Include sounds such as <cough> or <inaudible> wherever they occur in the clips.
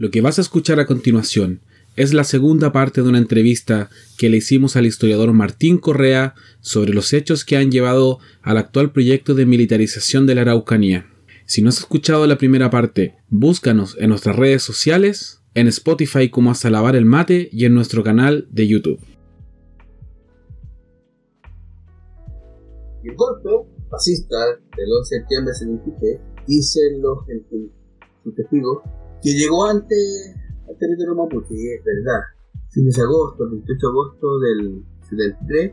Lo que vas a escuchar a continuación es la segunda parte de una entrevista que le hicimos al historiador Martín Correa sobre los hechos que han llevado al actual proyecto de militarización de la Araucanía. Si no has escuchado la primera parte, búscanos en nuestras redes sociales, en Spotify como Hasta Lavar el Mate y en nuestro canal de YouTube. El golpe fascista del 11 de septiembre de 73, dicen los, testigos, que llegó antes al territorio mapuche, es verdad. Fines de agosto, el 28 de agosto del 73,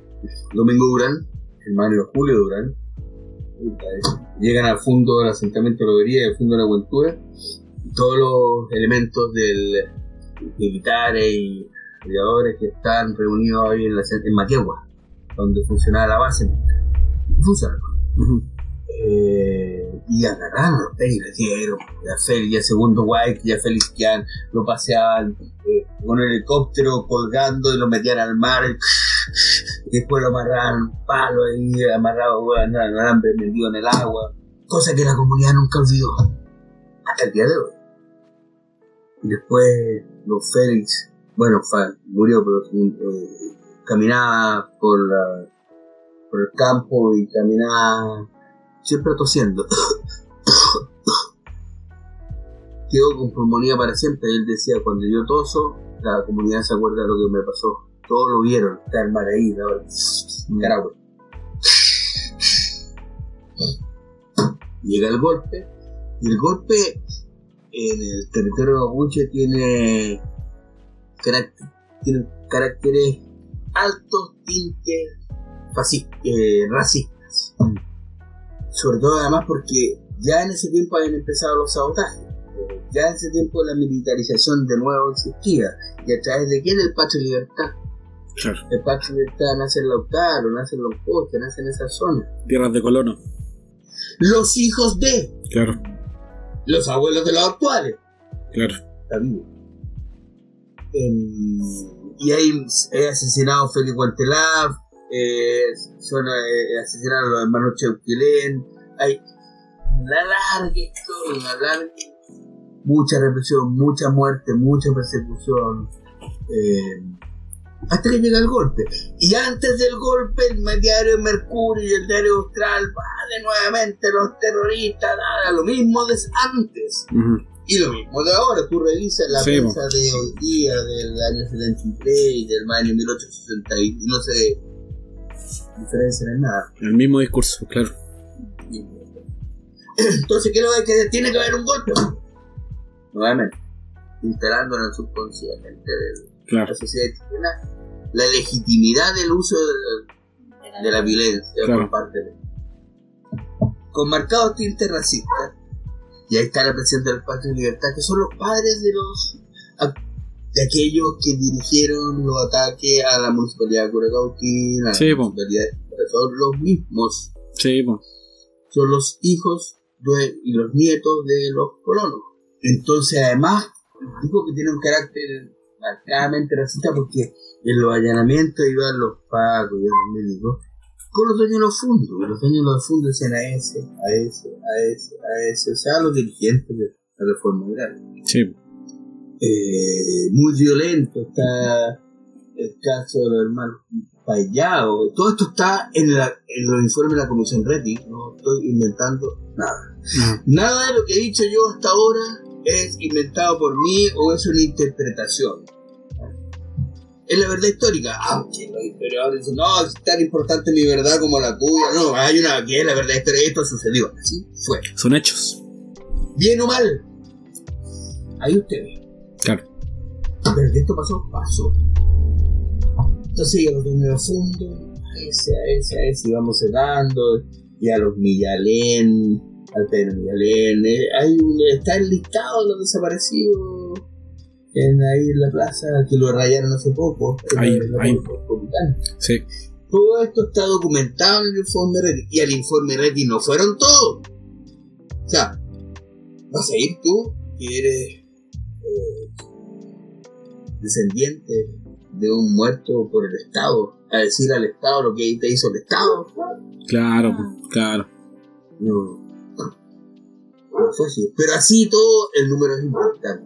Domingo Durán, hermano Julio Durán, llegan al fondo del asentamiento de Lobería y al fondo de la Buentura, todos los elementos del militares y aviadores que están reunidos ahí en, la, en Matiagua, donde funcionaba la base, funcionaba. Eh, y agarraron los dieron ya segundo White, ya Félix Kian, lo paseaban eh, con el helicóptero colgando y lo metían al mar, y <laughs> después lo amarraban palo ahí, amarrado en el alambre metido en el agua, cosa que la comunidad nunca olvidó, hasta el día de hoy. Y después los Félix, bueno, murió, pero eh, caminaba por por el campo y caminaba siempre tosiendo. <coughs> Quedó con pulmonía para siempre. Él decía, cuando yo toso, la comunidad se acuerda de lo que me pasó. Todos lo vieron, está el mar ahí, Caragua. Llega el golpe, y el golpe en el territorio mapuche tiene, tiene caracteres altos tintes eh, racistas. Sobre todo además porque ya en ese tiempo habían empezado los sabotajes. Ya en ese tiempo la militarización de nuevo existía. ¿Y a través de quién? El Patio Libertad. El Patio Libertad nace en Lautaro, nace en Los Postes, nace en esa zona. Tierras de colono. Los hijos de. Claro. Los abuelos de los actuales. Claro. Vivo. Em, y ahí he asesinado Félix Guantelaf, eh, son eh, asesinaron a los hermanos Cheuquilén, hay una larga historia, una larga, mucha represión, mucha muerte, mucha persecución, eh, hasta que llega el golpe. Y antes del golpe, el diario Mercurio y el diario Austral, de nuevamente los terroristas, nada, lo mismo de antes. Y lo mismo de ahora, tú revisas la prensa de hoy día, del año 73 y del año 1860, y no sé, diferencia en nada. El mismo discurso, claro. Entonces, ¿qué es lo que Tiene que haber un golpe. Nuevamente, instalando en el subconsciente de la sociedad chilena la legitimidad del uso de, la violencia por parte de. Con marcados tintes racistas. Y ahí está la presidenta del Pacto de Libertad, que son los padres de los de aquellos que dirigieron los ataques a la municipalidad de Curacautín, a la municipalidad son los mismos. Sí, Son los hijos y los nietos de los colonos. Entonces, además, digo que tiene un carácter marcadamente racista porque en los allanamientos iban los pagos y los médicos con los dueños de los fondos. Los dueños de los fondos decían a ese, a ese, a ese, a ese, o sea, los dirigentes de la reforma agraria. Sí. Eh, muy violento, está el caso de los hermanos Payao, todo esto está en, los informes de la Comisión Reti, no estoy inventando nada. Nada de lo que he dicho yo hasta ahora es inventado por mí o es una interpretación. Es la verdad histórica, aunque los historiadores dicen, no, es tan importante mi verdad como la tuya. No, hay una que es la verdad histórica, esto sucedió, así fue. Son hechos. Bien o mal, ahí ustedes. Claro. Pero que esto pasó, pasó. Entonces ya los dueños fondo, a ese, a ese, a ese, íbamos cerrando, y a los Millalén, al Pedro Millalén, hay un, está el listado de los desaparecidos en ahí en la plaza, que lo rayaron hace poco. Ahí, ahí. Sí. Todo esto está documentado en el informe Reti, y al informe Reti no fueron todos. O sea, vas a ir tú, que eres eh, descendiente de un muerto por el Estado, a decir al Estado lo que te hizo el Estado. Claro, claro. No, no fue así. Pero así todo, el número es importante.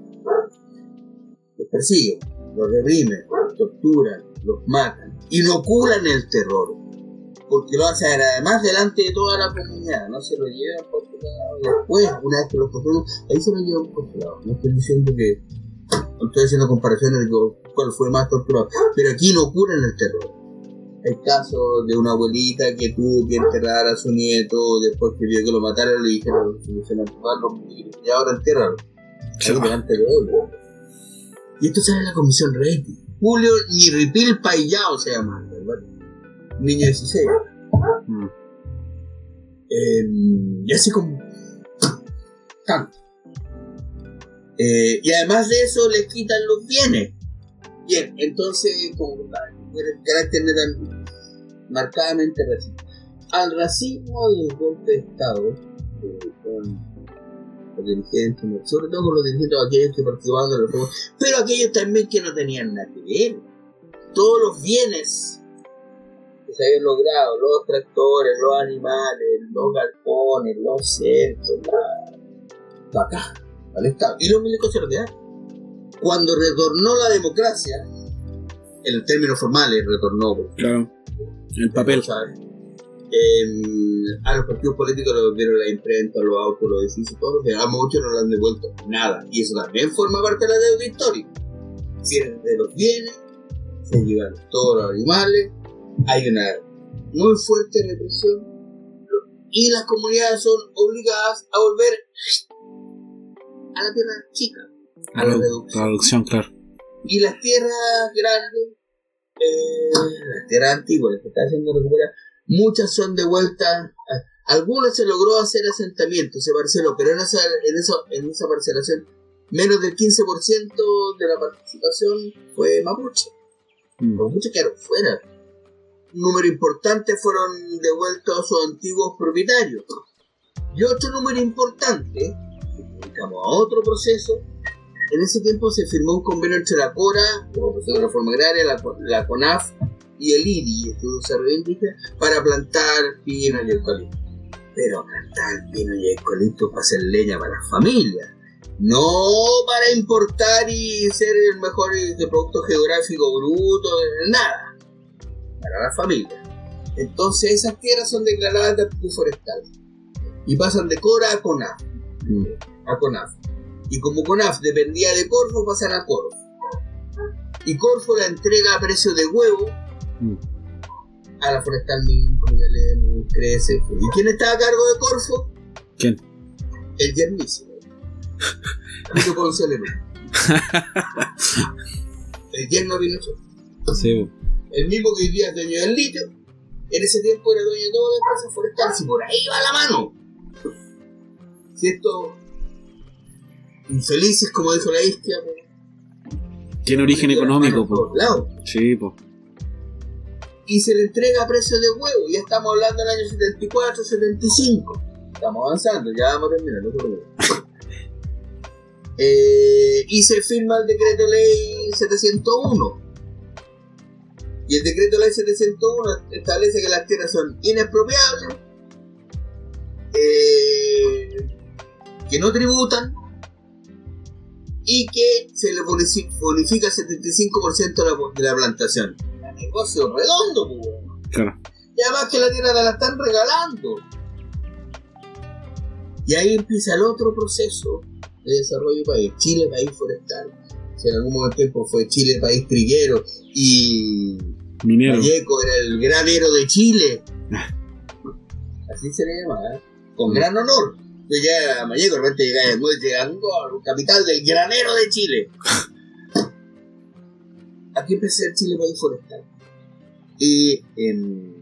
persiguen, los reprimen, los torturan, los matan, inoculan el terror. Porque lo hacen además delante de toda la comunidad, no se lo llevan por otro lado. Después, una vez que los torturan, ahí se lo llevan por otro lado. No estoy diciendo que. Estoy haciendo comparaciones de cuál fue más torturado. Pero aquí no curan el terror. Hay casos de una abuelita que tuvo que enterrar a su nieto después que vio que lo mataron, le dijeron y ahora entierran. delante de él. Y esto sale en la comisión Reti. Julio Nirripil Payao se llama, ¿verdad? Niño de 16. Mm. Eh, y así como. Tanto. Eh, y además de eso, le quitan los bienes. Bien, entonces, como el carácter marcadamente racista. Al racismo y el golpe de Estado, con los dirigentes, sobre todo con los dirigentes aquellos que participaban en los pero aquellos también que no tenían nada que ver. Todos los bienes que se habían logrado, los tractores, los animales, los galpones, los cercos, la... acá, al Estado. Y los milicos se lo Cuando retornó la democracia, en términos formales retornó. Claro, el papel. Eh, a los partidos políticos los dieron la imprenta, los autos, los edificios, todo, pero a muchos no lo han devuelto nada. Y eso también forma parte de la deuda histórica. Cierre de los bienes, se llevan todos los animales, hay una muy fuerte represión y las comunidades son obligadas a volver a la tierra chica, a, la, reducción. claro. Y las tierras grandes, eh, las tierras antiguas, las que están haciendo recuperar, muchas son devueltas. algunas se logró hacer asentamientos, se parceló, pero en esa, en, eso, en esa parcelación menos del 15% de la participación fue mapuche. Mm. Los mapuches quedaron fuera. Un número importante fueron devueltos a sus antiguos propietarios. Y otro número importante, que a otro proceso, en ese tiempo se firmó un convenio entre la CORA, la Comisión de Reforma Agraria, la, CONAF y el IRI, Estudio Desarrollo Indígena, para plantar pino y eucalipto. Pero plantar pino y eucalipto para hacer leña para las familias. No para importar y ser el mejor producto geográfico bruto, nada. Para la familia. Entonces esas tierras son declaradas de forestal. Y pasan de Cora a CONAF. A CONAF. Y como CONAF dependía de Corfo, pasan a Corfo. Y Corfo la entrega a precio de huevo mm. a la Forestal leemos, crece. ¿Y quién está a cargo de Corfo? ¿Quién? El yernísimo. Ponce <laughs> El yerno Pinochet. Sí. El mismo que hoy día es dueño del litio. En ese tiempo era dueño de toda la empresa forestal. Si por ahí va la mano. Si esto infelices, como dijo la isquia. Tiene origen económico, po. Sí, po. Y se le entrega a precio de huevo. Ya estamos hablando del año 74, 75. Estamos avanzando, ya vamos a terminar, no <laughs> eh, y se firma el decreto ley 701. Y el decreto ley 701 establece que las tierras son inexpropiables, eh, que no tributan, y que se le bonifica el 75% de la, plantación. Un negocio redondo, pues. Claro. Y además que la tierra la están regalando. Y ahí empieza el otro proceso de desarrollo país. Chile, país forestal. Si en algún momento fue Chile, país triguero y Minero. Vallejo era el granero de Chile. Así se le llama, ¿eh? con gran honor yo ya a Mayeco, de repente llega el capital del granero de Chile. <laughs> Aquí empecé el Chile Forestal. Y em,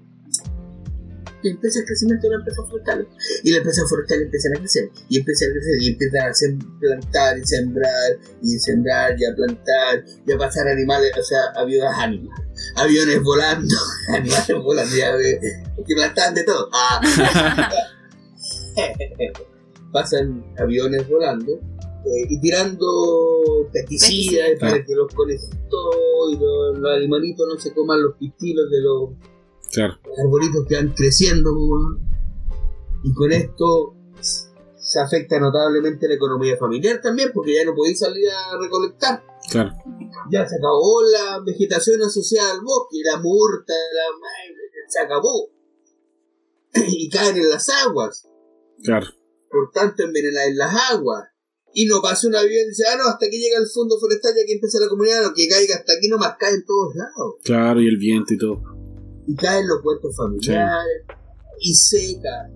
empieza el crecimiento de la empresa forestal. Y la empresa forestal empieza a crecer. Y empieza a crecer. Y empiezan a plantar y sembrar. Y sembrar y a plantar. Y a pasar animales. O sea, aviones animales. Aviones volando. <laughs> animales volando. Ya, que plantaban de todo. Ah. <laughs> pasan aviones volando eh, y tirando pesticidas para que los conejitos y los, animalitos no se coman los pistilos de los arbolitos que van creciendo. Y con esto se afecta notablemente la economía familiar también, porque ya no podéis salir a recolectar. Claro. Ya se acabó la vegetación asociada al bosque, la murta, la... se acabó. <clears throat> y caen en las aguas. Claro. Por tanto, envenenan las aguas. Y no pasa un avión y dice, ah, no, hasta que llega el fondo forestal y aquí empieza la comunidad, lo que caiga hasta aquí nomás cae en todos lados. Claro, y el viento y todo. Y caen los puertos familiares, y seca.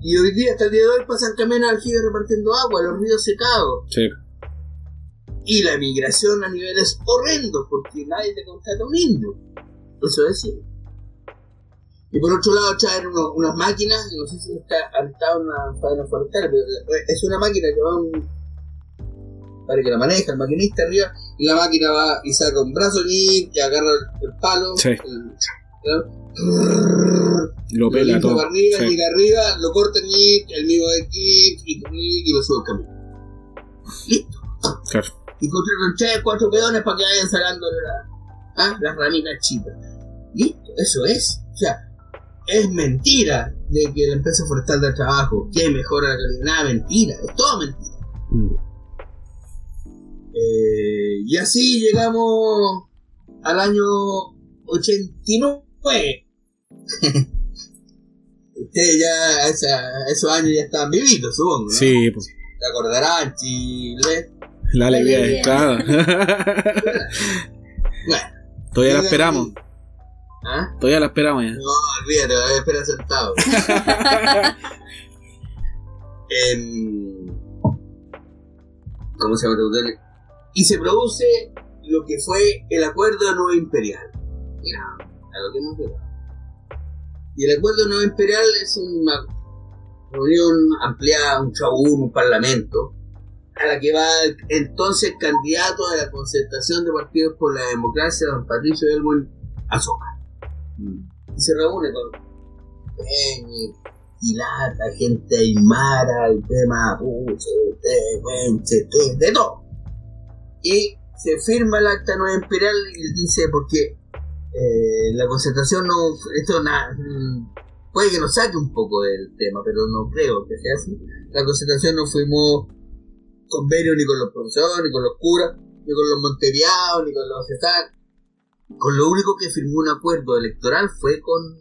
Y hoy día, hasta el día de hoy, pasan camiones aljibes repartiendo agua, los ríos secados. Sí. Y la migración a niveles horrendos, porque nadie te contrata un indio. Eso es cierto. Y por otro lado, traer unas máquinas, no sé si está, han estado en una faena forestal, pero es una máquina que va un. para que la maneja el maquinista arriba, y la máquina va y saca un brazo y agarra el palo. Sí. lo pela todo. Para arriba, sí. llega arriba, lo corta el el mismo de y, y, lo sube al camino. Listo. Claro. Y con tres, cuatro peones para que vayan sacando la, ¿ah? las ramitas chitas. Listo, eso es. O sea, es mentira de que la empresa forestal da trabajo, que mejora la calidad. Nada, mentira, es todo mentira. Mm. Eh, y así llegamos al año 89. <laughs> Ustedes ya, esa, esos años ya estaban vividos, supongo. ¿no? Sí, pues. Te acordarán, Chile. La alegría de claro. <laughs> bueno. Todavía la esperamos. ¿Ah? Todavía la esperamos ya. No, olvídate, voy a esperar sentado. <laughs> en... ¿Cómo se llama? Y se produce lo que fue el Acuerdo Nuevo Imperial. Mira, a lo que hemos llegado. Y el Acuerdo Nuevo Imperial es una reunión ampliada, un chabún, un parlamento, a la que va el entonces candidato de la concertación de partidos por la democracia, don Patricio Elwin Azoka. Y se reúne con Peñi, Pilata, gente aymara, el tema Puche, de, de todo. Y se firma el acta nueva imperial y dice porque eh, la concentración no, esto nada, mm, puede que nos saque un poco del tema, pero no creo que sea así. La concentración no fuimos convenio ni con los profesores, ni con los curas, ni con los monteriados, ni con los cesac. Con lo único que firmó un acuerdo electoral fue con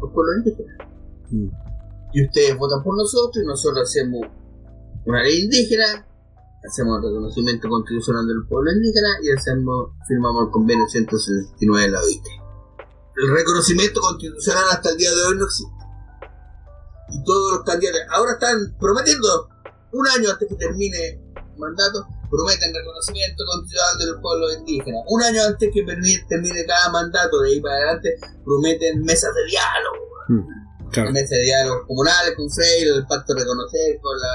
los pueblos indígenas. Mm. Y ustedes votan por nosotros y nosotros hacemos una ley indígena, hacemos el reconocimiento constitucional del pueblo indígena y hacemos, firmamos el convenio 169 de la OIT. El reconocimiento constitucional hasta el día de hoy no existe. Y todos los candidatos ahora están prometiendo un año antes que termine el mandato prometen reconocimiento constitucional de los pueblos indígenas. Un año antes que termine cada mandato, de ahí para adelante, prometen mesas de diálogo. Mm, mesas de diálogo comunales con Freire, el pacto de reconocer, con la.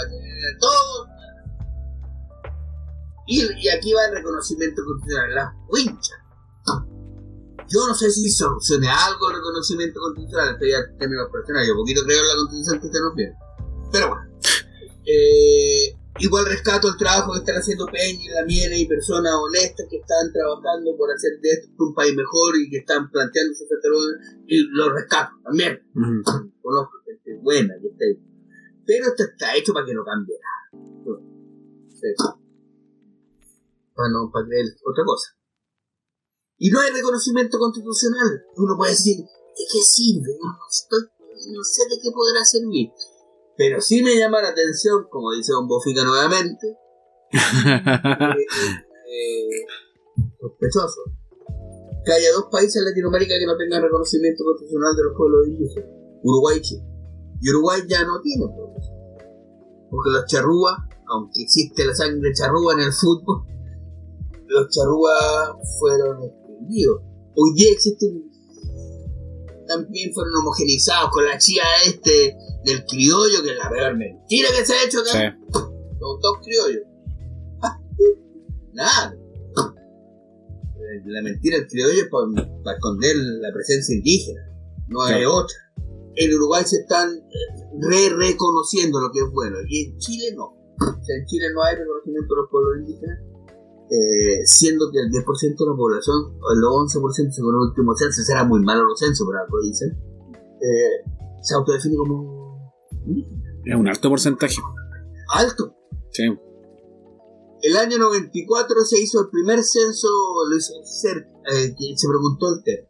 todo. Y, y aquí va el reconocimiento constitucional, la wincha. Yo no sé si solucione algo el reconocimiento constitucional, estoy ya términos personales, yo poquito creo en la constitución que usted nos viene. Pero bueno. Eh, Igual rescato el trabajo que están haciendo Peña y la Miena y personas honestas que están trabajando por hacer de esto un país mejor y que están planteando sus y lo rescato también. Conozco gente buena que está ahí. Pero esto está hecho para que no cambie nada. Para no para creer otra cosa. Y no hay reconocimiento constitucional. Uno puede decir, ¿de qué sirve? No, no sé de qué podrá servir. Pero sí me llama la atención, como dice Don Bofica nuevamente, <laughs> eh, sospechoso, que haya dos países en Latinoamérica que no tengan reconocimiento constitucional de los pueblos indígenas, Uruguay y Chile. Y Uruguay ya no tiene Porque los charrúas, aunque existe la sangre charrúa en el fútbol, <laughs> los charrúas fueron extinguidos. Hoy día existe también fueron homogenizados con la chía este del criollo, que es la peor mentira que se ha hecho acá. Sí. Los dos criollos. Ah, nada. La mentira del criollo es para, esconder la presencia indígena, no hay otra. En Uruguay se están eh, re-reconociendo lo que es bueno, y en Chile no. O sea, en Chile no hay reconocimiento de los pueblos indígenas, eh, siendo que el 10% de la población, o el 11% según el último censo, será muy malo los censos, pero lo dicen, eh, se autodefine como es un alto porcentaje. Alto. Sí. el año 94 se hizo el primer censo, lo hizo CERC, eh, que se preguntó el tema.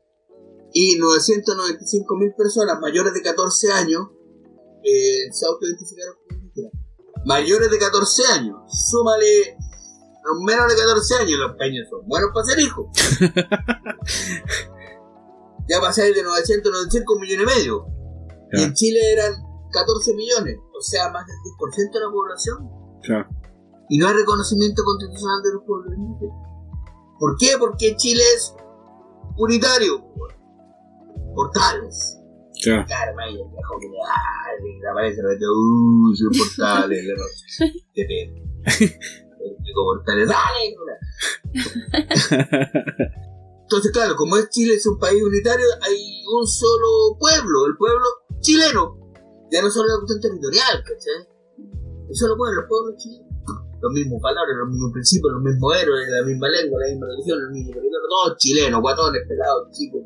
Y 995 mil personas mayores de 14 años eh, se autoidentificaron como indígenas. Mayores de 14 años, súmale menos de 14 años, los peños son buenos para ser hijos. <laughs> ya pasáis de 995 millones y medio. Y Ya. en Chile eran 14 millones, o sea, más del 10% de la población. Claro. Y no hay reconocimiento constitucional de los pueblos indígenas. ¿Por qué? Porque Chile es unitario. Portales. Claro. Vaya, el viejo que le y uy, soy portales, <laughs> la <laughs> portales, dale, cura. <laughs> Entonces, claro, como es Chile es un país unitario, hay un solo pueblo, el pueblo chileno. Ya no solo la cuestión territorial, ¿cachai? Un solo pueblo, el pueblo chileno. Los mismos valores, los mismos principios, los mismos héroes, la misma lengua, la misma religión, el mismo territorio, todos chilenos, guatones, pelados, chicos.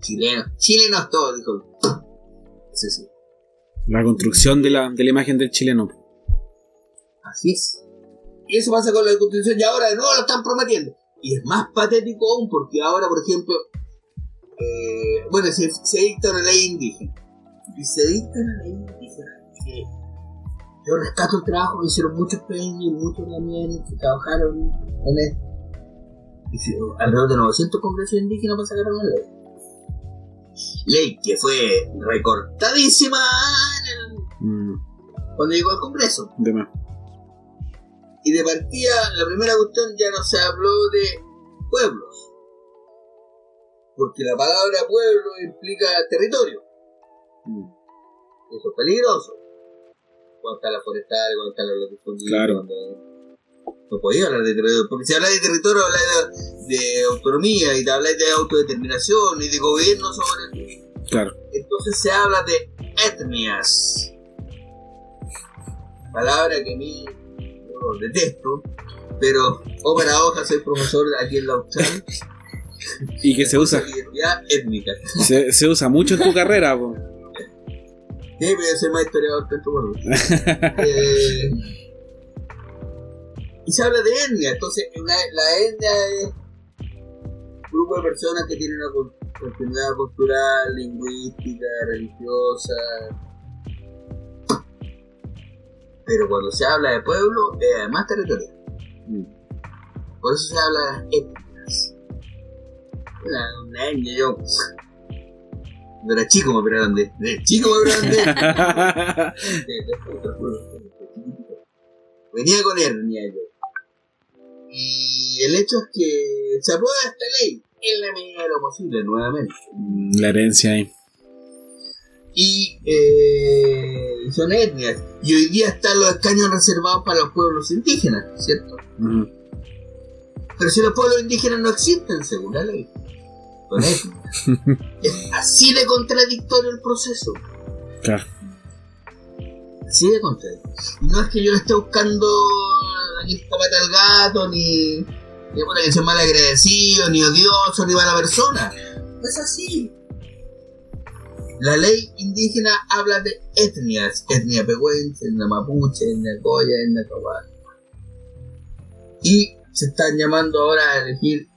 Chilenos, chilenos todos, dijo. Sí, sí. La construcción de la, de la imagen del chileno. Así es. Y eso pasa con la constitución y ahora de nuevo lo están prometiendo. Y es más patético aún porque ahora, por ejemplo, eh, bueno, se, se dicta una ley indígena. Y se dicta una ley indígena que yo rescato el trabajo que hicieron muchos peños y muchos también que trabajaron en esto. Alrededor de 900 congresos indígenas para sacar una ley. Ley que fue recortadísima en el- Mm, cuando llegó al Congreso. de más. Y de partida, la primera cuestión ya no se habló de pueblos. Porque la palabra pueblo implica territorio. Mm, Eso es peligroso. Cuando está la forestal, cuando está la latifundio, Claro. cuando- No podía hablar de territorio. Porque si hablas de territorio, hablas de, de autonomía y te hablas de autodeterminación y de gobierno sobre el Claro. entonces se habla de etnias. Palabra que a mí yo detesto, pero o para hoja soy profesor aquí en la UCHAN. Y que se usa, Identidad étnica. se, se usa mucho en tu carrera. po. Sí, pero yo soy más historiador que tu pueblo. Eh, y se habla de etnia, entonces una- la etnia es un grupo de personas que tienen una con- continuidad cultural, lingüística, religiosa. Pero cuando se habla de pueblo, es además territorial. Por eso se habla de las etnias. Una, una etnia, yo. Cuando era chico me operaron de. De chico me operaron de. Venía con hernia yo. Y el hecho es que se aprueba esta ley en la medida de lo posible, nuevamente. La herencia ahí. Y eh, son etnias. Y hoy día están los escaños reservados para los pueblos indígenas, ¿cierto? Pero si los pueblos indígenas no existen, según la ley, son <laughs> es así de contradictorio el proceso. Claro. Así de contradictorio. Y no es que yo le esté buscando aquí esta pata al gato, ni, ni bueno, que sea mal agradecido, ni odioso, ni mala persona. No es así. La ley indígena habla de etnias, etnia pehuenche, etnia mapuche, etnia goya, etnia cabal. Y se están llamando ahora a elegir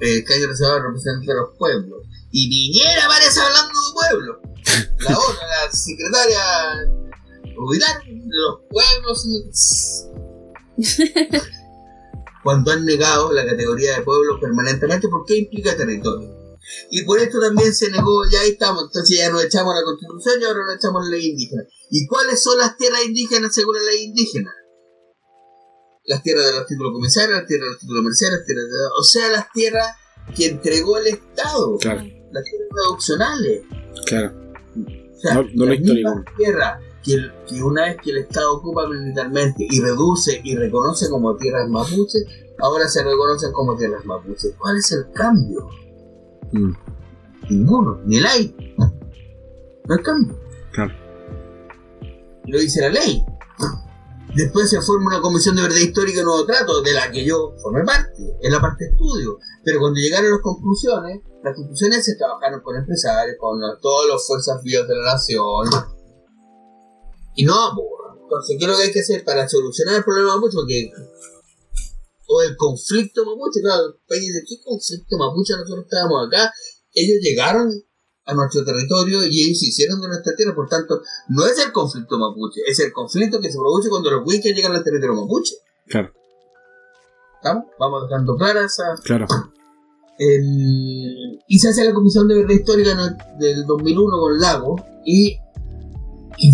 eh, calle reservado representante de los pueblos. Y Piñera aparece hablando de pueblos. La <laughs> otra, la secretaria Rubilar, de los pueblos. <laughs> Cuando han negado la categoría de pueblo permanentemente porque implica territorio. Y por esto también se negó, ya ahí estamos, entonces ya nos echamos la constitución y ahora nos echamos la ley indígena. ¿Y cuáles son las tierras indígenas según la ley indígena? Las tierras de los títulos comisarios, las tierras de los títulos comerciales, las tierras de... o sea, las tierras que entregó el Estado, Claro, las tierras traduccionales. claro. O sea, No- no las mismas tierras que, que una vez que el Estado ocupa militarmente y reduce y reconoce como tierras mapuches, ahora se reconocen como tierras mapuches. ¿Cuál es el cambio? Mm, Ninguno, ni el hay. No hay cambio. Claro. Lo dice la ley. Después se forma una comisión de verdad histórica y nuevo trato, de la que yo formé parte, en la parte de estudio. Pero cuando llegaron las conclusiones, las conclusiones se trabajaron con empresarios, con todas las fuerzas vivas de la nación. Y no, porra. Entonces, ¿qué es lo que hay que hacer para solucionar el problema mapuche? Porque, o el conflicto mapuche, claro, país de qué conflicto mapuche nosotros estábamos acá, ellos llegaron a nuestro territorio y ellos se hicieron de nuestra tierra, por tanto, no es el conflicto mapuche, es el conflicto que se produce cuando los huiches llegan al territorio mapuche. Claro. ¿Estamos? Vamos dejando clara esa... Claro. El- y se hace la Comisión de Verdad Histórica el- del 2001 con Lago y, y,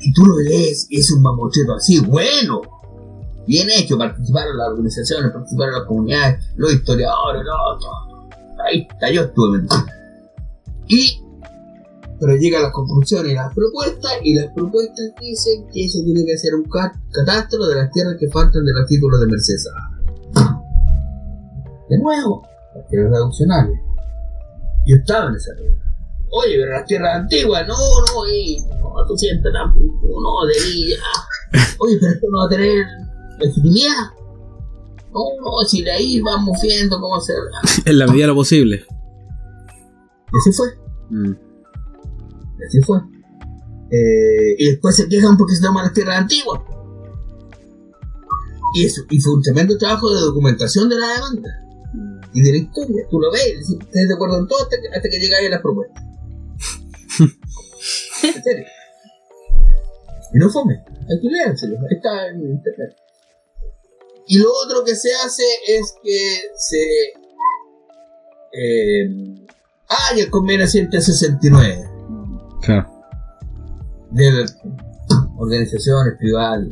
y tú lo lees y es un mamocheto así, bueno, bien hecho, participaron las organizaciones, participaron las comunidades, los historiadores, no, todo. ahí está, yo estuve metido. Y, pero llegan las conclusiones y las propuestas y las propuestas dicen que se tiene que hacer un cat- catastro de las tierras que faltan de los títulos de Mercedes. De nuevo, las tierras reduccionales. Yo estaba en esa regla. Oye, pero las tierras antiguas, no, no, y, no, tú sientes tampoco, no, de ya. Oye, pero esto no va a tener legitimidad. No, si de ahí vamos viendo cómo se. <laughs> En la medida de lo posible. Así fue, Mm. así fue. Eh, y después se quejan porque se toman las tierras antiguas. Y eso, y fue un tremendo trabajo de documentación de la demanda. y de la historia. Tú lo ves, estás de acuerdo en todo hasta que, hasta que llegáis a las propuestas. <laughs> en serio. Y no fome, hay que leérselo, está en internet. Y lo otro que se hace es que se. Eh, hay el convenio 169 Claro. de organizaciones privadas.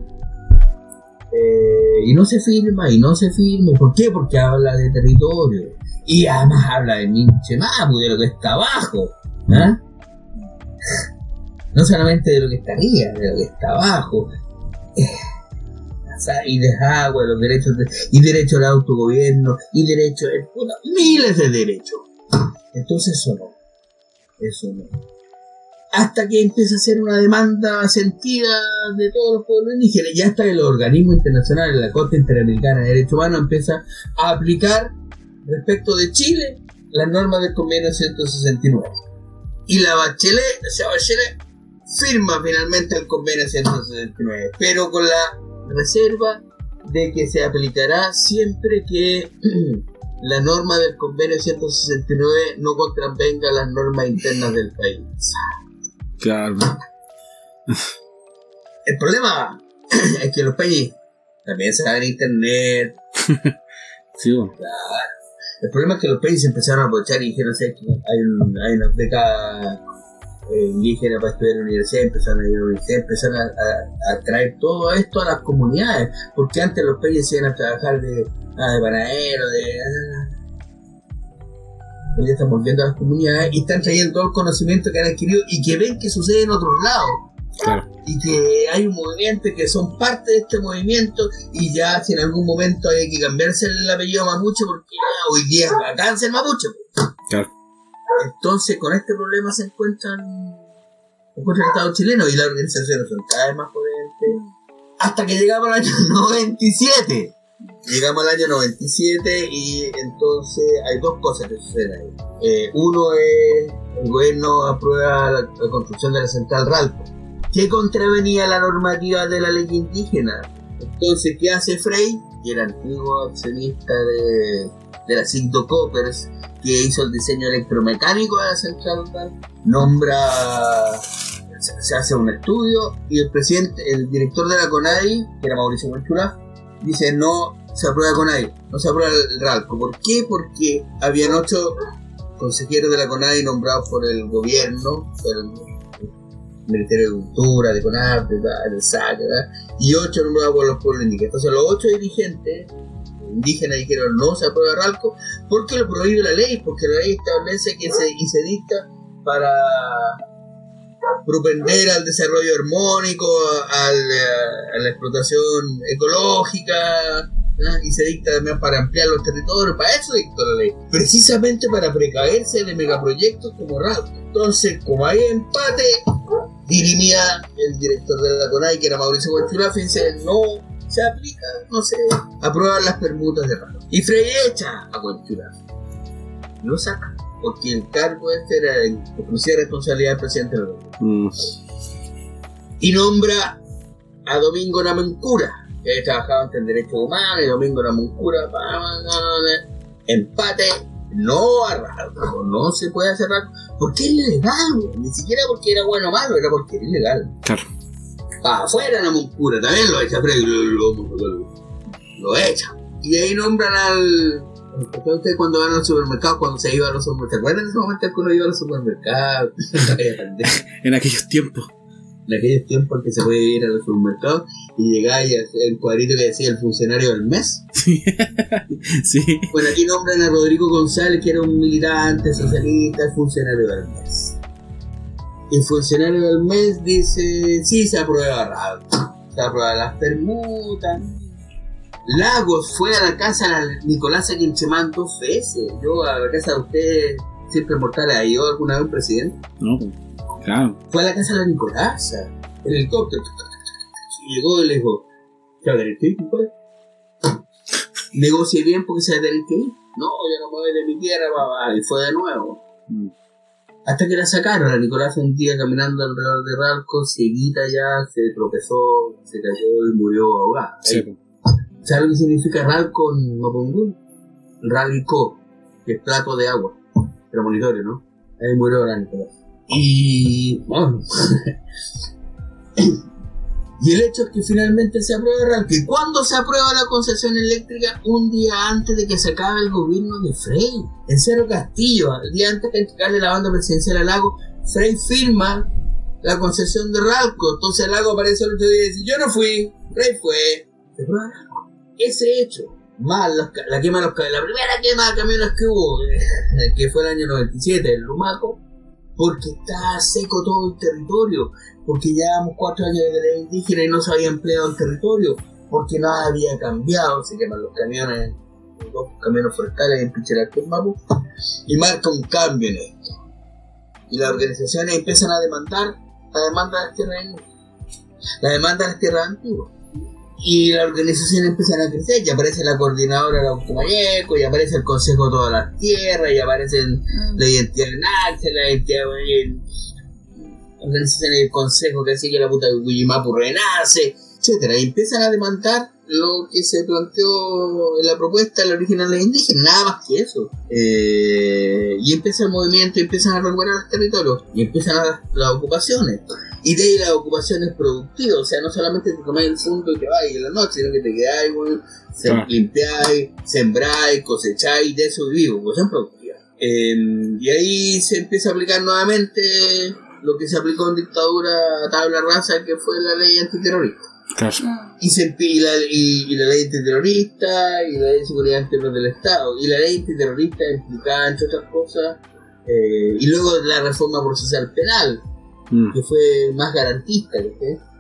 Eh, y no se firma, y no se firma. ¿Por qué? Porque habla de territorio. Y además habla de Minche Mapu, de lo que está abajo. ¿ah? No solamente de lo que está arriba, de lo que está abajo. Eh, y de agua, los derechos de- y derecho al autogobierno, y derecho, puta, miles de derechos. Entonces eso no. Eso no hasta que empieza a ser una demanda sentida de todos los pueblos indígenas. Ya hasta el organismo internacional, la Corte Interamericana de Derechos Humanos, empieza a aplicar respecto de Chile las normas del convenio 169. Y la Bachelet, o sea, Bachelet firma finalmente el convenio 169, pero con la reserva de que se aplicará siempre que <clears throat> la norma del convenio 169 no contravenga las normas internas del país. Claro. <laughs> El problema <clears throat> es que los países también saben internet. <laughs> Sí, bueno. El problema es que los países empezaron a aprovechar y dijeron, ¿sabes qué? Hay, un, hay unas becas eh, indígenas para estudiar en la universidad, empezaron a ir a la universidad, empezaron a, a- a traer todo esto a las comunidades, porque antes los países se iban a trabajar de, ah, de panadero, de... ah. Hoy ya están volviendo a las comunidades y están trayendo todo el conocimiento que han adquirido y que ven que sucede en otros lados. Claro. y que hay un movimiento y que son parte de este movimiento y ya si en algún momento hay que cambiarse el apellido mapuche porque hoy día es bacán ser mapuche. Claro. Entonces con este problema se encuentran se encuentra el Estado chileno y las organizaciones son cada vez más potentes hasta que llegamos al año <laughs> 97. Llegamos al año 97 y entonces hay dos cosas que suceden ahí. Eh, uno es el gobierno aprueba la, construcción de la central Ralco que contravenía la normativa de la ley indígena. Entonces, ¿qué hace Frey? Que era antiguo accionista de, de la Cinto Coppers, que hizo el diseño electromecánico de la central, nombra, se, hace un estudio y el presidente, el director de la CONADI, que era Mauricio Manchula, dice no se aprueba CONADI, no se aprueba el RALCO. ¿Por qué? Porque habían ocho consejeros de la CONADI nombrados por el gobierno, por el Ministerio de Cultura, de CONAP, de, de SAC, y ocho nombrados por los pueblos indígenas. Entonces los ocho dirigentes indígenas dijeron no se aprueba RALCO porque lo prohíbe la ley, porque la ley establece que se, y dicta para propender al desarrollo armónico, al, eh, a la explotación ecológica, ¿ah? y se dicta también para ampliar los territorios, para eso dictó la ley, precisamente para precaerse de megaproyectos como RALCO. Entonces, como hay empate, dirimía el director de la CONAI, que era Mauricio Guachulafi, y dice, no se aplica, no se aprueban las permutas de RALCO. Y Frey echa a Guachulafi. Lo saca, porque el cargo este era de exclusiva responsabilidad del presidente del gobierno Mm. y nombra a Domingo Namancura, que trabajaba en derechos humanos, y Domingo Namancura, empate, no a Ralco, no se puede hacer Ralco, porque es ilegal, ni siquiera porque era bueno o malo, era porque era ilegal. Claro. Para afuera Namancura, también lo echa, lo, lo, lo, lo echa. Y ahí nombran al ustedes cuando van al supermercado, cuando se iba a los supermercados, ¿te acuerdan de ese momento en que uno iba a los supermercados? <laughs> en aquellos tiempos. En aquellos tiempos que se podía ir a los supermercados y llegaba y el cuadrito que decía el funcionario del mes. <laughs> sí. Bueno, aquí nombran a Rodrigo González, que era un militante socialista, el funcionario del mes. El funcionario del mes dice: Sí, se aprueba se aprueba las permutas Lagos fue a la casa de Nicolás Aguinchemán dos veces. Yo a la casa de usted, siempre mortal, ¿ha ido alguna vez un presidente? No, claro. Fue a la casa de la Nicolás, el helicóptero. Llegó y le dijo, ¿qué va a tener que ir, Negocie bien porque se va a tener que ir. No, yo no me voy de mi tierra, papá. Y fue de nuevo. Mm. Hasta que la sacaron, la Nicolás un día caminando alrededor de Ralco, seguita ya, se tropezó, se cayó y murió ahogada. Sí. ¿Sabes lo que significa RAL con Mapungún? Ralico, que es plato de agua. Premonitorio, ¿no? Ahí murió la Nicolás. Y. Bueno. Y el hecho es que finalmente se aprueba RAL. ¿Y cuándo se aprueba la concesión eléctrica? Un día antes de que se acabe el gobierno de Frey. En Cerro Castillo, el día antes de entregarle la banda presidencial al lago, Frey firma la concesión de Ralco. Entonces el lago aparece el otro día y dice: Yo no fui, Frey fue. Se aprueba ese hecho, más la quema de los la primera quema de camiones que hubo, eh, que fue el año 97, el Lumaco, porque está seco todo el territorio, porque llevamos cuatro años de ley indígena y no se había empleado el territorio, porque nada había cambiado, se queman los camiones, los camiones forestales en Picheraco Mapu, y marca un cambio en esto. Y las organizaciones empiezan a demandar la demanda de las tierras, la demanda de las tierras antiguas y la organización empieza a crecer, y aparece la coordinadora de Automayeco, y aparece el Consejo de todas las Tierras, y aparecen mm. la identidad de la identidad de la organización del Consejo que sigue la puta de Guillimapu renace, etcétera, y empiezan a demandar lo que se planteó en la propuesta de la original de indígena, nada más que eso. Eh, y empieza el movimiento, y empiezan a recuperar los territorios, y empiezan las ocupaciones. Y de ahí las ocupaciones productivas, o sea, no solamente te tomáis el fondo y te vais en la noche, sino que te quedáis, bueno, limpiáis, sembráis, cosecháis, de eso vivimos, pues son productivas. Em, y ahí se empieza a aplicar nuevamente lo que se aplicó en dictadura a tabla rasa, que fue la ley antiterrorista. Y, se, y, la, y, la ley antiterrorista y la ley de seguridad interior del Estado. Y la ley antiterrorista implicaba, entre otras cosas, eh, y luego la reforma procesal penal, Mm. que fue más garantista.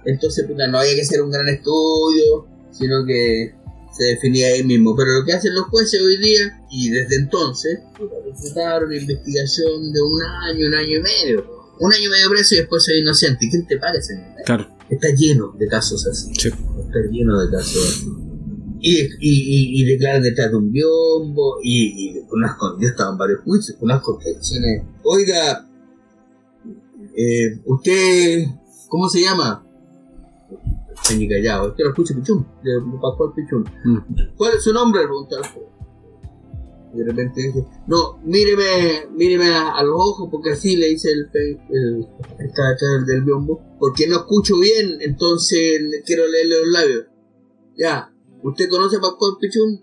Entonces, no había que hacer un gran estudio, sino que se definía ahí mismo. Pero lo que hacen los jueces hoy día, y desde entonces, resultaron una investigación de un año, un año y medio. Un año y medio preso y después soy inocente. ¿Y quién te paga, señor? Claro. Está lleno de casos así. Está lleno de casos así. Y, y, y, y, declaran detrás de un biombo y, y unas yo estaba en varios juicios, unas contenciones. Oiga, eh, usted, ¿cómo se llama? Estoy callado, es que lo escucha Pichún, de Pascual Pichún. Mm. ¿Cuál es su nombre? Y de repente dice, no, míreme, míreme a, los ojos, porque así le dice el, el, el, del biombo, porque no escucho bien, entonces quiero leerle los labios. Ya, ¿usted conoce a Pascual Pichún?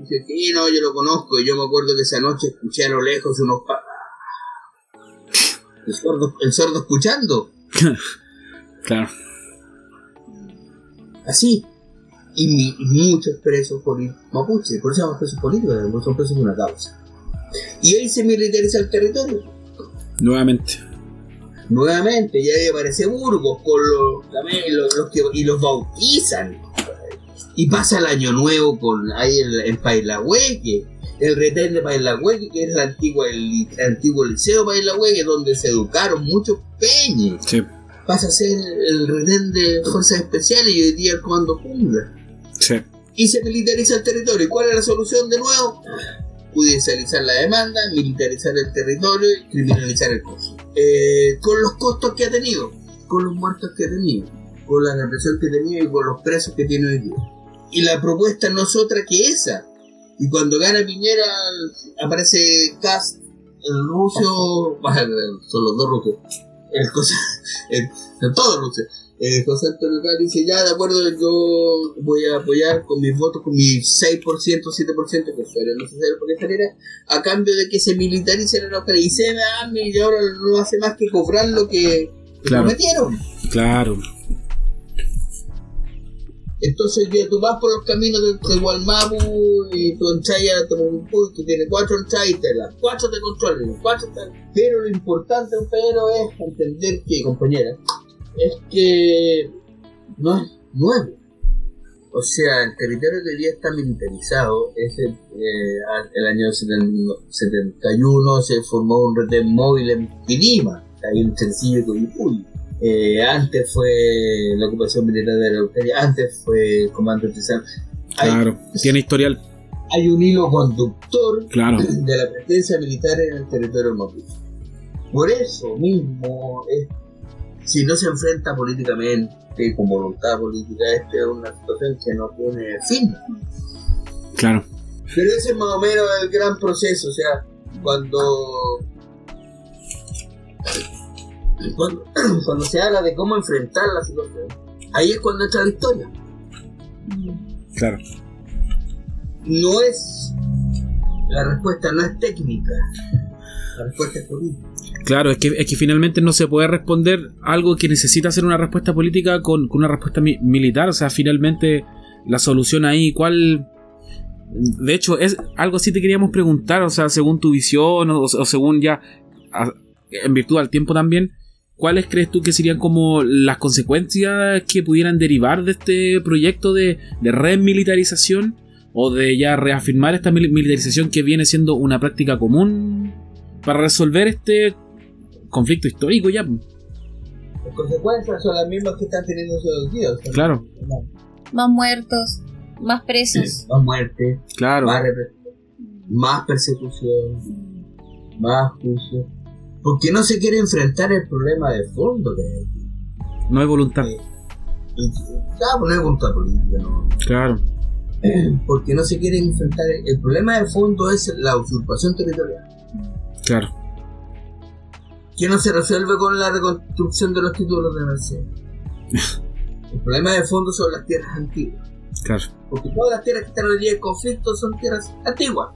Dice, sí, no, yo lo conozco, y yo me acuerdo que esa noche escuché a lo lejos unos pa el sordo, el sordo escuchando. <laughs> claro. Así. Y, muchos presos políticos mapuche, por eso llaman presos políticos, son presos de una causa. Y ahí se militariza el territorio. Nuevamente. Nuevamente, y ahí aparece Burgos con los, los, que, y los bautizan. Y pasa el año nuevo con ahí en, en Pailahueque el retén de Pailagüeque, que es el antiguo, el, antiguo liceo Pailagüeque, donde se educaron muchos peñes. Pasa a ser el retén de fuerzas especiales y hoy día el comando Jungla. Y se militariza el territorio. ¿Y cuál es la solución de nuevo? Judicializar la demanda, militarizar el territorio y criminalizar el costo. Eh, con los costos que ha tenido, con los muertos que ha tenido con la represión que tenía y con los presos que tiene hoy día. Y la propuesta no es otra que esa. Y cuando gana Piñera, aparece Cast, el ruso, <laughs> son los dos rusos, el el, todos rusos. Eh, José Antonio dice, ya de acuerdo, yo voy a apoyar con mis votos, con mi 6%, 7%, que fuera necesario porque saliera, a cambio de que se militarice la Araucanía. Y se da, y ahora no hace más que cobrar lo que, prometieron. Claro. Entonces ya tú vas por los caminos de, Gualmapu y tu enchaya Tomamupu, tú tienes cuatro enchayas y las cuatro te controlan, los cuatro están... Pero lo importante, pero es entender que, compañera, es que no es nuevo. O sea, el territorio que hoy día está militarizado es el, eh, el año 71 se formó un red móvil en Pilima, ahí un sencillo con eh, antes fue la ocupación militar de la Araucaria, antes fue el comando artesano. Claro, tiene historial. Hay un hilo conductor claro. de la presencia militar en el territorio móvil. Por eso mismo es si no se enfrenta políticamente, con voluntad política, esta es una situación que no tiene fin. Claro. Pero ese es más o menos el gran proceso, o sea, cuando, <clears throat> cuando, se habla de cómo enfrentar la situación, ahí es cuando entra la historia. Claro. No es, la respuesta no es técnica, la respuesta es política. Claro, es que, es que finalmente no se puede responder algo que necesita hacer una respuesta política con, una respuesta militar. O sea, finalmente la solución ahí, ¿cuál? De hecho, es algo así te queríamos preguntar, o sea, según tu visión o, según ya, en virtud del tiempo también, ¿cuáles crees tú que serían como las consecuencias que pudieran derivar de este proyecto de remilitarización o de ya reafirmar esta militarización que viene siendo una práctica común para resolver este conflicto histórico ya. Las consecuencias son las mismas que están teniendo esos días. Claro. Más muertos, más presos. más muerte. Claro. Más, persecución, más juicio. Porque no se quiere enfrentar el problema de fondo que hay No hay voluntad. claro, no hay voluntad política, no. Claro. <clears throat> Porque no se quiere enfrentar. El problema de fondo es la usurpación territorial. Claro que no se resuelve con la reconstrucción de los títulos de Mercedes. <laughs> El problema de fondo son las tierras antiguas. Claro. Porque todas las tierras que están hoy día en conflicto son tierras antiguas.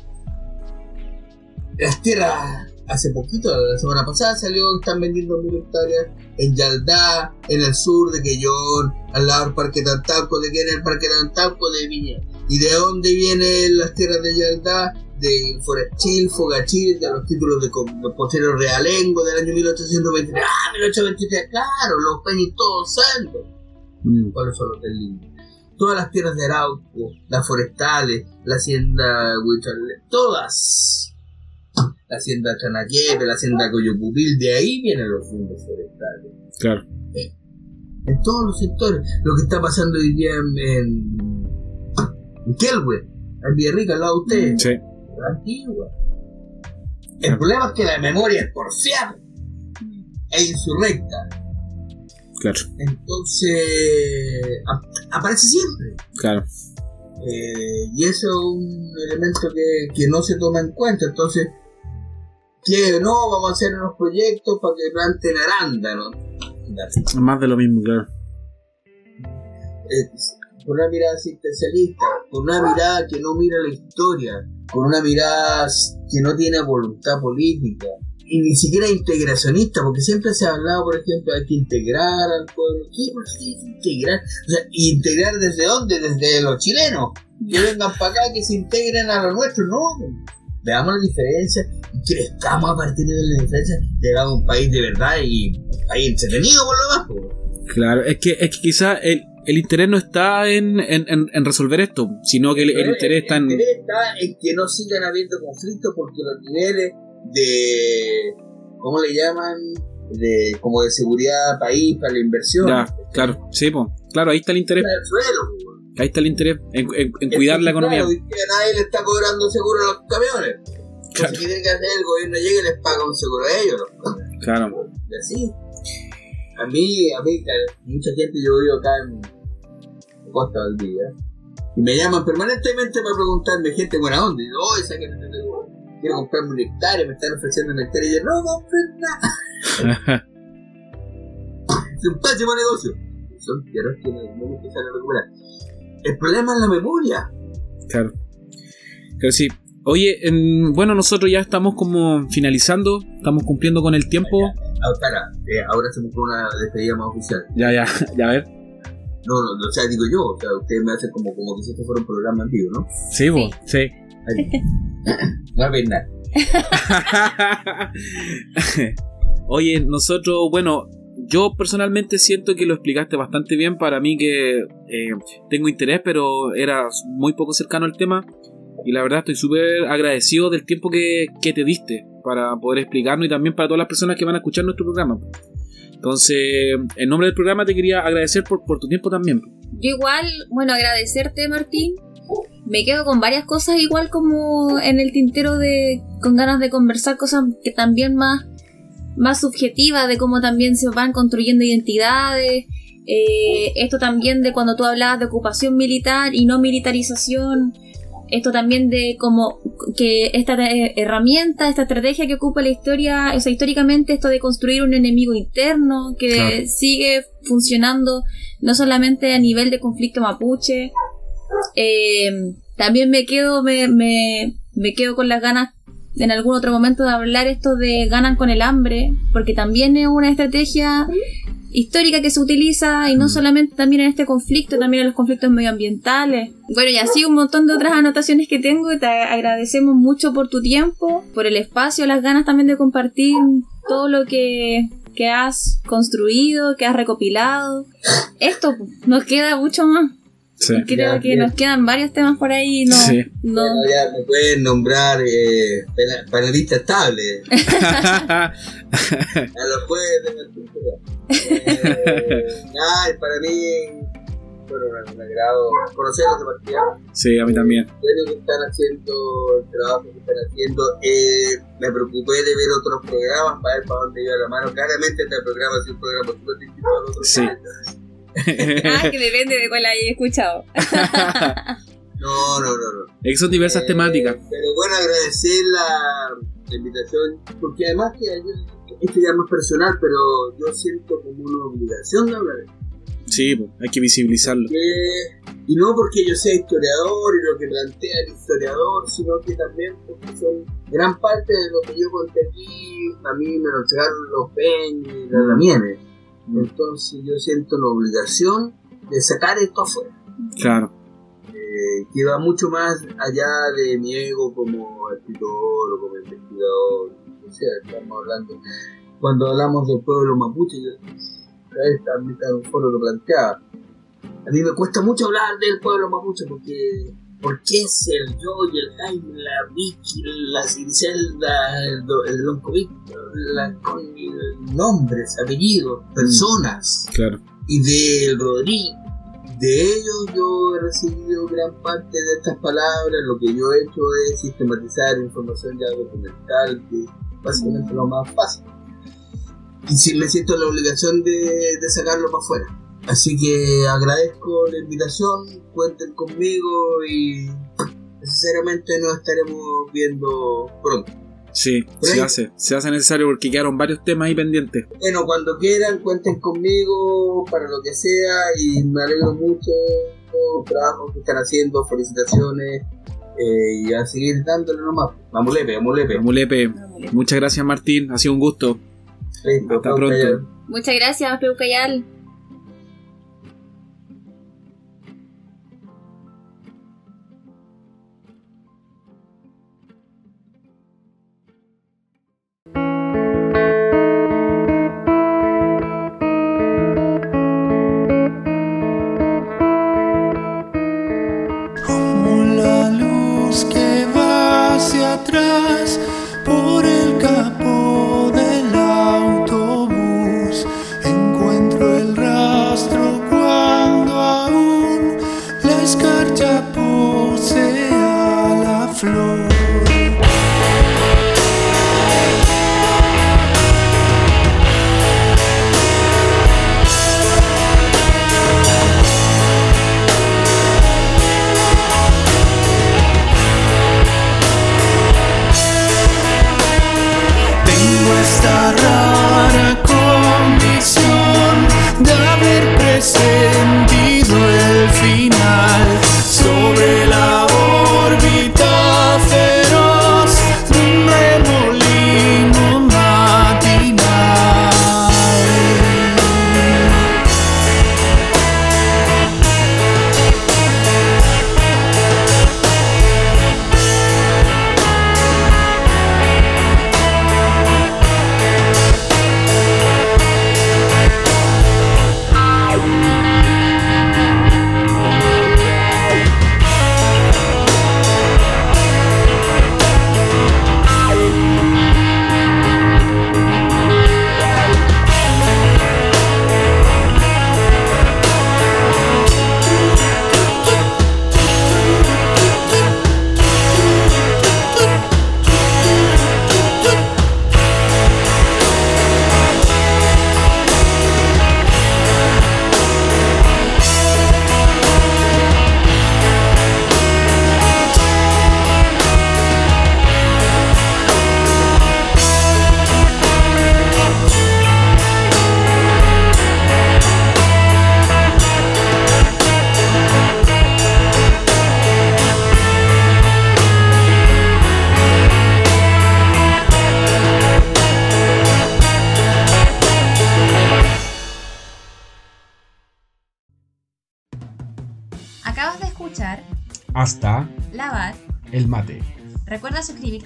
Las tierras, hace poquito, la semana pasada salió, están vendiendo mil hectáreas en Yaldá, en el sur de Quellón, al lado del Parque Tantalco, de que en el Parque Tantalco de Viña. ¿Y de dónde vienen las tierras de Yaldá? De Forechil, Fogachil, de los títulos de, de Realengo del año 1823. ¡Ah, 1823! Claro, los peñis todos santos. Mm. ¿Cuáles son los del Todas las tierras de Arauco, las forestales, la hacienda Huichalé, todas. La hacienda Chanaquepe, la hacienda Coyopupil, de ahí vienen los fondos forestales. Claro. En todos los sectores. Lo que está pasando hoy día en, en, en Kelwe, en Villarrica, al lado de ustedes. Sí antigua. El problema es que la memoria es porfiada e insurrecta. Claro. Entonces, aparece siempre. Claro. Eh, y eso es un elemento que, no se toma en cuenta. Entonces, que no, vamos a hacer unos proyectos para que planten arándanos. Más de lo mismo, claro. Eh, con una mirada asistencialista, con una mirada que no mira la historia, con una mirada que no tiene voluntad política y ni siquiera integracionista, porque siempre se ha hablado, por ejemplo, hay que integrar al pueblo. ¿Qué? ¿Por qué integrar? O sea, ¿integrar desde dónde? Desde los chilenos. Que vengan para acá, que se integren a los nuestros. No, veamos la diferencia y crezcamos a partir de la diferencia, llegamos a un país de verdad y un país entretenido por lo demás. Claro, es que, es que quizá el, el interés no está en, en, resolver esto, sino que el, interés está en... El interés está en que no sigan habiendo conflictos porque los niveles de... ¿Cómo le llaman? De, como de seguridad país para la inversión. claro, sí, pues, claro, ahí está el interés. ahí está el interés en, cuidar la economía. Claro, nadie le está cobrando seguro a los camiones. Claro. Quieren que hacer el gobierno llegue y les paga un seguro a ellos. Claro. Y así. A mí, a mí, claro, mucha gente, yo vivo acá en Costa del Día, y me llaman permanentemente para preguntarme, gente buena onda, y yo, oh, esa que no tengo, quiero comprarme un hectárea, me están ofreciendo un hectárea, y yo, no compren nada. <laughs> es un pésimo negocio. Son tierras que no que salen a recuperar. El problema es la memoria. Claro. Pero sí. Oye, en- bueno, nosotros ya estamos como finalizando, estamos cumpliendo con el tiempo. Espera, eh, ahora hacemos una despedida más oficial. Ya, ya, <laughs> ya a ver. No, no, no, o sea, digo yo, o sea, ustedes me hacen como, como que si esto fuera un programa en vivo, ¿no? Sí, bo, sí. <laughs> No haber nada. <laughs> Oye, nosotros, bueno, yo personalmente siento que lo explicaste bastante bien. Para mí que eh, tengo interés, pero era muy poco cercano al tema. Y la verdad estoy súper agradecido del tiempo que, que te diste para poder explicarnos y también para todas las personas que van a escuchar nuestro programa. Entonces, en nombre del programa te quería agradecer por, por tu tiempo también. Yo igual, bueno, agradecerte, Martín. Me quedo con varias cosas igual como en el tintero de con ganas de conversar cosas que también más más subjetivas de cómo también se van construyendo identidades. eh, esto también de cuando tú hablabas de ocupación militar y no militarización. Esto también de como que esta eh, herramienta, esta estrategia que ocupa la historia, o sea, históricamente esto de construir un enemigo interno que Claro. sigue funcionando no solamente a nivel de conflicto mapuche. Eh, también me quedo, me, me, me quedo con las ganas en algún otro momento de hablar esto de ganan con el hambre, porque también es una estrategia histórica que se utiliza y no solamente también en este conflicto, también en los conflictos medioambientales. Bueno, y así un montón de otras anotaciones que tengo y te agradecemos mucho por tu tiempo, por el espacio, las ganas también de compartir todo lo que, que has construido, que has recopilado. Esto pues, nos queda mucho más. Sí. Creo Ya, que bien. nos quedan varios temas por ahí. No, Sí. no. Bueno, ya me pueden nombrar eh, panelista estable. A los jueves de la cultura. Eh, nada, y para mí, bueno, un agrado conocerlos de partida. sí, a mí también. Bueno, que están haciendo el trabajo que están haciendo. Eh, me preocupé de ver otros programas para ver para dónde iba la mano. Claramente este programa es un programa súper distinto a los otros. Sí. Ah, <laughs> que depende de cuál hayas escuchado. <laughs> No, no, no, no. Es que son diversas Eh, temáticas. Pero bueno, agradecer la, la invitación, porque además que esto ya es más personal, pero yo siento como una obligación de hablar. Sí, hay que visibilizarlo. Y no porque yo sea historiador y lo que plantea el historiador, sino que también porque son gran parte de lo que yo conté aquí, a mí me lo entregaron los Peña y las Lamienes. Entonces yo siento la obligación de sacar esto afuera. Claro. eh, que va mucho más allá de mi ego como escritor o como investigador. O sea, estamos hablando. Cuando hablamos del pueblo mapuche, yo también un foro lo planteaba. A mí me cuesta mucho hablar del pueblo mapuche porque. Porque es el yo y el Jaime, la Vicky, la Cincelda, el, do- el Don la nombres, apellidos, personas Claro. y del Rodrigo. De ellos yo he recibido gran parte de estas palabras. Lo que yo he hecho es sistematizar información ya documental, que es básicamente lo más fácil. Y sí me siento la obligación de, de sacarlo para afuera. Así que agradezco la invitación, cuenten conmigo y sinceramente nos estaremos viendo pronto. Sí, se hace. Se hace necesario porque quedaron varios temas ahí pendientes. Bueno, cuando quieran, cuenten conmigo para lo que sea y me alegro mucho del trabajo que están haciendo, felicitaciones eh, y a seguir dándole nomás. Mamulepe, mamulepe. Mulepe, muchas gracias Martín, ha sido un gusto. Listo, Hasta pronto. Muchas gracias, Peucayal.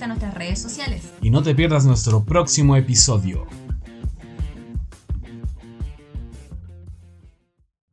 Nuestras redes sociales. Y no te pierdas nuestro próximo episodio.